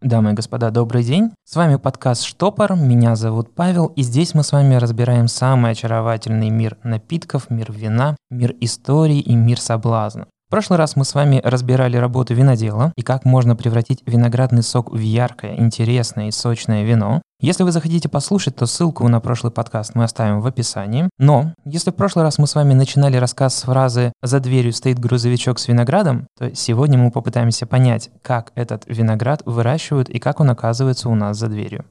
Дамы и господа, добрый день. С вами подкаст «Штопор», меня зовут Павел, и здесь мы с вами разбираем самый очаровательный мир напитков, мир вина, мир истории и мир соблазна. В прошлый раз мы с вами разбирали работу винодела и как можно превратить виноградный сок в яркое, интересное и сочное вино. Если вы захотите послушать, то ссылку на прошлый подкаст мы оставим в описании. Но если в прошлый раз мы с вами начинали рассказ с фразы «За дверью стоит грузовичок с виноградом», то сегодня мы попытаемся понять, как этот виноград выращивают и как он оказывается у нас за дверью.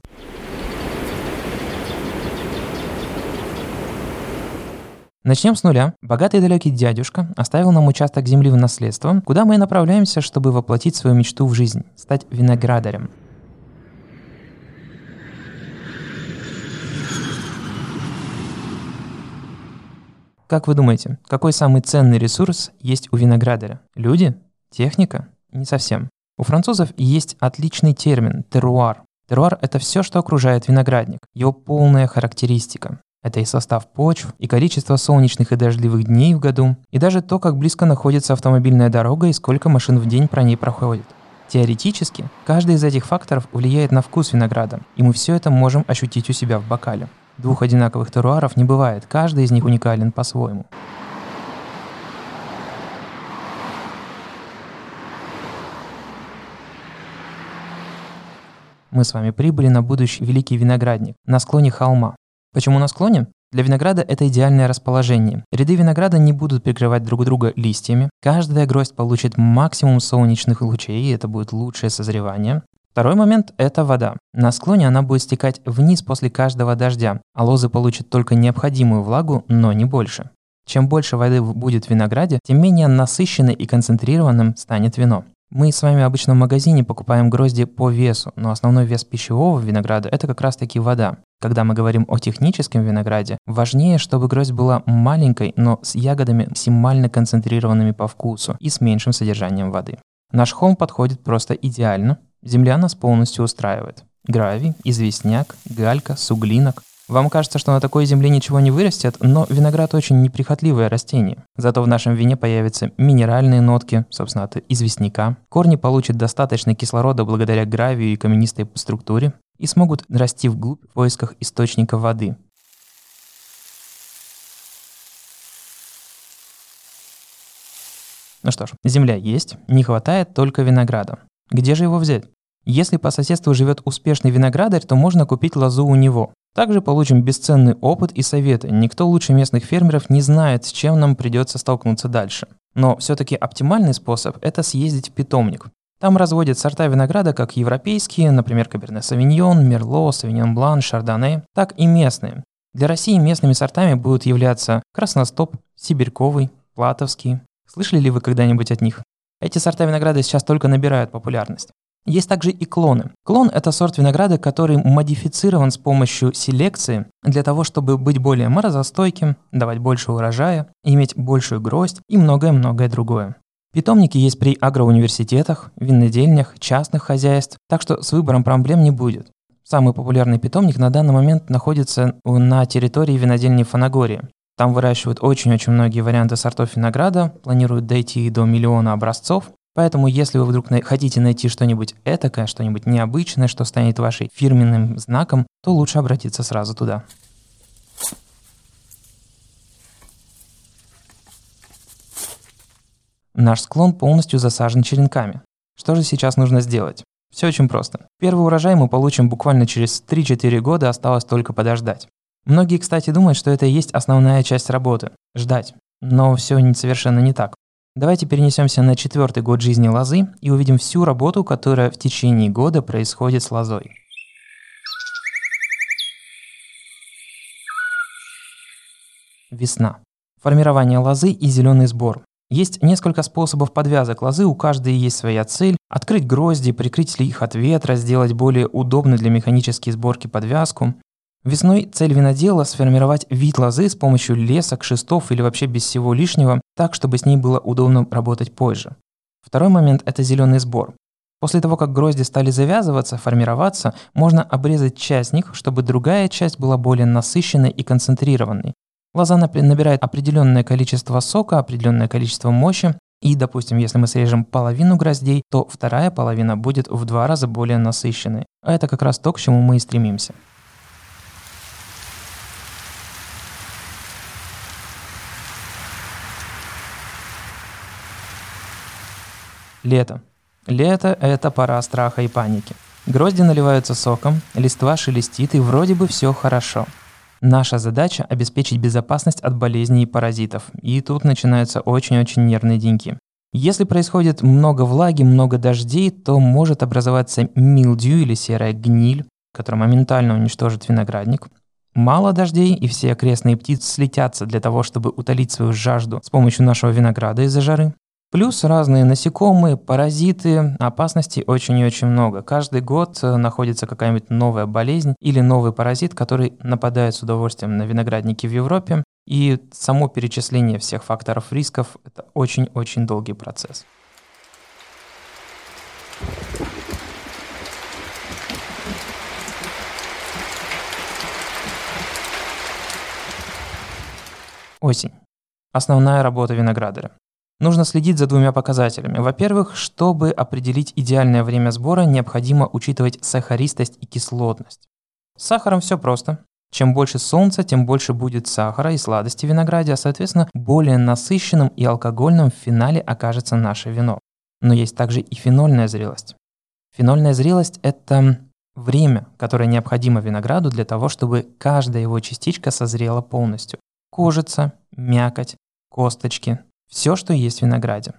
Начнем с нуля. Богатый и далекий дядюшка оставил нам участок земли в наследство, куда мы и направляемся, чтобы воплотить свою мечту в жизнь – стать виноградарем. Как вы думаете, какой самый ценный ресурс есть у виноградаря? Люди? Техника? Не совсем. У французов есть отличный термин – теруар. Теруар – это все, что окружает виноградник, его полная характеристика. Это и состав почв, и количество солнечных и дождливых дней в году, и даже то, как близко находится автомобильная дорога и сколько машин в день про ней проходит. Теоретически, каждый из этих факторов влияет на вкус винограда, и мы все это можем ощутить у себя в бокале. Двух одинаковых теруаров не бывает, каждый из них уникален по-своему. Мы с вами прибыли на будущий великий виноградник, на склоне холма. Почему на склоне? Для винограда это идеальное расположение. Ряды винограда не будут прикрывать друг друга листьями. Каждая гроздь получит максимум солнечных лучей, и это будет лучшее созревание. Второй момент – это вода. На склоне она будет стекать вниз после каждого дождя, а лозы получат только необходимую влагу, но не больше. Чем больше воды будет в винограде, тем менее насыщенным и концентрированным станет вино. Мы с вами обычно в магазине покупаем грозди по весу, но основной вес пищевого винограда – это как раз-таки вода. Когда мы говорим о техническом винограде, важнее, чтобы гроздь была маленькой, но с ягодами максимально концентрированными по вкусу и с меньшим содержанием воды. Наш холм подходит просто идеально. Земля нас полностью устраивает. Гравий, известняк, галька, суглинок. Вам кажется, что на такой земле ничего не вырастет, но виноград очень неприхотливое растение. Зато в нашем вине появятся минеральные нотки, собственно, от известняка. Корни получат достаточно кислорода благодаря гравию и каменистой структуре и смогут расти вглубь в поисках источника воды. Ну что ж, земля есть, не хватает только винограда. Где же его взять? Если по соседству живет успешный виноградарь, то можно купить лозу у него. Также получим бесценный опыт и советы. Никто лучше местных фермеров не знает, с чем нам придется столкнуться дальше. Но все-таки оптимальный способ – это съездить в питомник. Там разводят сорта винограда как европейские, например, Каберне Савиньон, Мерло, Савиньон Блан, Шардоне, так и местные. Для России местными сортами будут являться Красностоп, Сибирьковый, Платовский. Слышали ли вы когда-нибудь от них? Эти сорта винограда сейчас только набирают популярность. Есть также и клоны. Клон – это сорт винограда, который модифицирован с помощью селекции для того, чтобы быть более морозостойким, давать больше урожая, иметь большую гроздь и многое-многое другое. Питомники есть при агроуниверситетах, винодельнях, частных хозяйств, так что с выбором проблем не будет. Самый популярный питомник на данный момент находится на территории винодельни Фанагории. Там выращивают очень-очень многие варианты сортов винограда, планируют дойти до миллиона образцов, Поэтому, если вы вдруг хотите найти что-нибудь этакое, что-нибудь необычное, что станет вашей фирменным знаком, то лучше обратиться сразу туда. Наш склон полностью засажен черенками. Что же сейчас нужно сделать? Все очень просто. Первый урожай мы получим буквально через 3-4 года, осталось только подождать. Многие, кстати, думают, что это и есть основная часть работы – ждать. Но все совершенно не так. Давайте перенесемся на четвертый год жизни лозы и увидим всю работу, которая в течение года происходит с лозой. Весна. Формирование лозы и зеленый сбор. Есть несколько способов подвязок лозы, у каждой есть своя цель. Открыть грозди, прикрыть ли их от ветра, сделать более удобной для механической сборки подвязку. Весной цель винодела – сформировать вид лозы с помощью лесок, шестов или вообще без всего лишнего, так, чтобы с ней было удобно работать позже. Второй момент – это зеленый сбор. После того, как грозди стали завязываться, формироваться, можно обрезать часть них, чтобы другая часть была более насыщенной и концентрированной. Лоза набирает определенное количество сока, определенное количество мощи, И, допустим, если мы срежем половину гроздей, то вторая половина будет в два раза более насыщенной. А это как раз то, к чему мы и стремимся. Лето. Лето – это пора страха и паники. Грозди наливаются соком, листва шелестит и вроде бы все хорошо. Наша задача – обеспечить безопасность от болезней и паразитов. И тут начинаются очень-очень нервные деньги. Если происходит много влаги, много дождей, то может образоваться милдью или серая гниль, которая моментально уничтожит виноградник. Мало дождей, и все окрестные птицы слетятся для того, чтобы утолить свою жажду с помощью нашего винограда из-за жары. Плюс разные насекомые, паразиты, опасностей очень и очень много. Каждый год э, находится какая-нибудь новая болезнь или новый паразит, который нападает с удовольствием на виноградники в Европе. И само перечисление всех факторов рисков – это очень-очень долгий процесс. Осень. Основная работа виноградаря. Нужно следить за двумя показателями. Во-первых, чтобы определить идеальное время сбора, необходимо учитывать сахаристость и кислотность. С сахаром все просто. Чем больше солнца, тем больше будет сахара и сладости в винограде, а соответственно более насыщенным и алкогольным в финале окажется наше вино. Но есть также и фенольная зрелость. Фенольная зрелость – это время, которое необходимо винограду для того, чтобы каждая его частичка созрела полностью. Кожица, мякоть, косточки, все, что есть в винограде.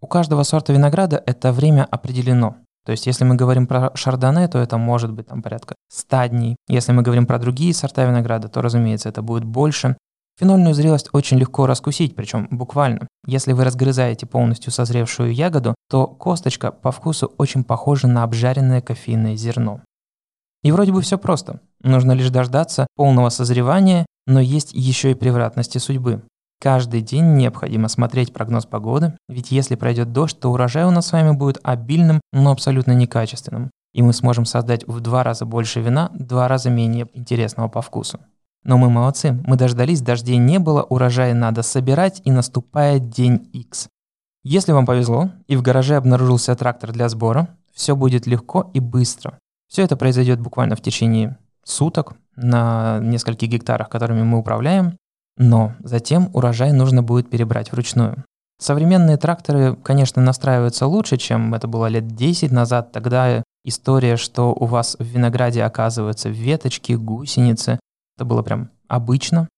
У каждого сорта винограда это время определено. То есть, если мы говорим про шардоне, то это может быть там порядка 100 дней. Если мы говорим про другие сорта винограда, то, разумеется, это будет больше. Фенольную зрелость очень легко раскусить, причем буквально. Если вы разгрызаете полностью созревшую ягоду, то косточка по вкусу очень похожа на обжаренное кофейное зерно. И вроде бы все просто. Нужно лишь дождаться полного созревания, но есть еще и превратности судьбы. Каждый день необходимо смотреть прогноз погоды, ведь если пройдет дождь, то урожай у нас с вами будет обильным, но абсолютно некачественным. И мы сможем создать в два раза больше вина, два раза менее интересного по вкусу. Но мы молодцы, мы дождались, дождей не было, урожай надо собирать, и наступает день X. Если вам повезло, и в гараже обнаружился трактор для сбора, все будет легко и быстро. Все это произойдет буквально в течение суток на нескольких гектарах, которыми мы управляем, но затем урожай нужно будет перебрать вручную. Современные тракторы, конечно, настраиваются лучше, чем это было лет 10 назад. Тогда история, что у вас в винограде оказываются веточки, гусеницы, это было прям обычно.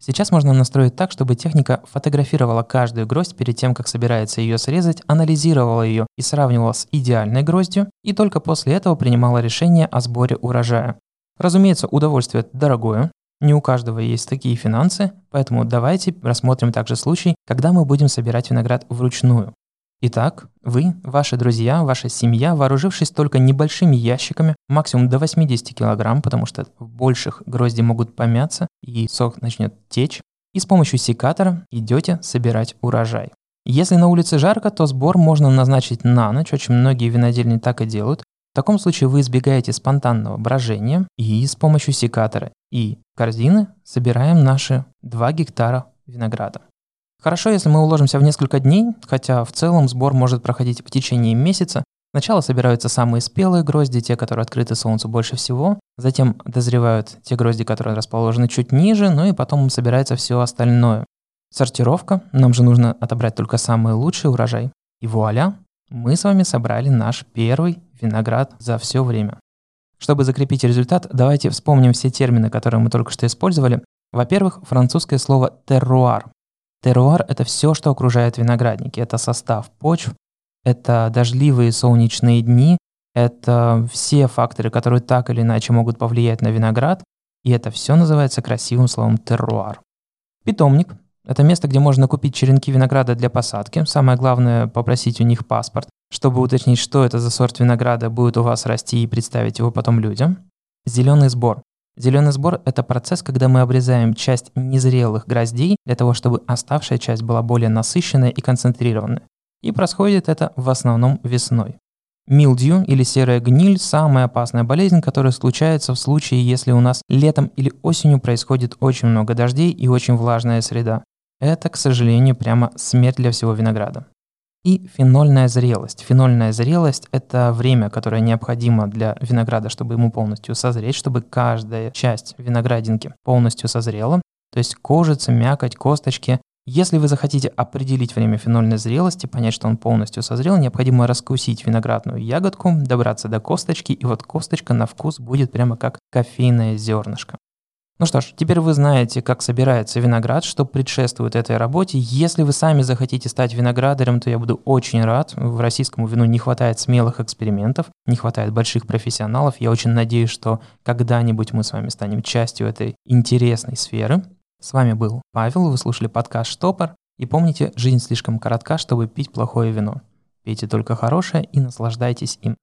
Сейчас можно настроить так, чтобы техника фотографировала каждую гроздь перед тем, как собирается ее срезать, анализировала ее и сравнивала с идеальной гроздью, и только после этого принимала решение о сборе урожая. Разумеется, удовольствие дорогое, не у каждого есть такие финансы, поэтому давайте рассмотрим также случай, когда мы будем собирать виноград вручную. Итак, вы, ваши друзья, ваша семья, вооружившись только небольшими ящиками, максимум до 80 кг, потому что в больших грозди могут помяться и сок начнет течь, и с помощью секатора идете собирать урожай. Если на улице жарко, то сбор можно назначить на ночь, очень многие винодельни так и делают, в таком случае вы избегаете спонтанного брожения и с помощью секатора и корзины собираем наши 2 гектара винограда. Хорошо, если мы уложимся в несколько дней, хотя в целом сбор может проходить в течение месяца. Сначала собираются самые спелые грозди, те, которые открыты солнцу больше всего, затем дозревают те грозди, которые расположены чуть ниже, ну и потом собирается все остальное. Сортировка, нам же нужно отобрать только самый лучший урожай. И вуаля, мы с вами собрали наш первый виноград за все время. Чтобы закрепить результат, давайте вспомним все термины, которые мы только что использовали. Во-первых, французское слово «терруар». Терруар – это все, что окружает виноградники. Это состав почв, это дождливые солнечные дни, это все факторы, которые так или иначе могут повлиять на виноград, и это все называется красивым словом терруар. Питомник – это место, где можно купить черенки винограда для посадки. Самое главное – попросить у них паспорт чтобы уточнить, что это за сорт винограда будет у вас расти и представить его потом людям. Зеленый сбор. Зеленый сбор – это процесс, когда мы обрезаем часть незрелых гроздей для того, чтобы оставшая часть была более насыщенная и концентрированная. И происходит это в основном весной. Милдью или серая гниль – самая опасная болезнь, которая случается в случае, если у нас летом или осенью происходит очень много дождей и очень влажная среда. Это, к сожалению, прямо смерть для всего винограда. И фенольная зрелость. Фенольная зрелость – это время, которое необходимо для винограда, чтобы ему полностью созреть, чтобы каждая часть виноградинки полностью созрела. То есть кожица, мякоть, косточки. Если вы захотите определить время фенольной зрелости, понять, что он полностью созрел, необходимо раскусить виноградную ягодку, добраться до косточки, и вот косточка на вкус будет прямо как кофейное зернышко. Ну что ж, теперь вы знаете, как собирается виноград, что предшествует этой работе. Если вы сами захотите стать виноградарем, то я буду очень рад. В российскому вину не хватает смелых экспериментов, не хватает больших профессионалов. Я очень надеюсь, что когда-нибудь мы с вами станем частью этой интересной сферы. С вами был Павел, вы слушали подкаст «Штопор». И помните, жизнь слишком коротка, чтобы пить плохое вино. Пейте только хорошее и наслаждайтесь им.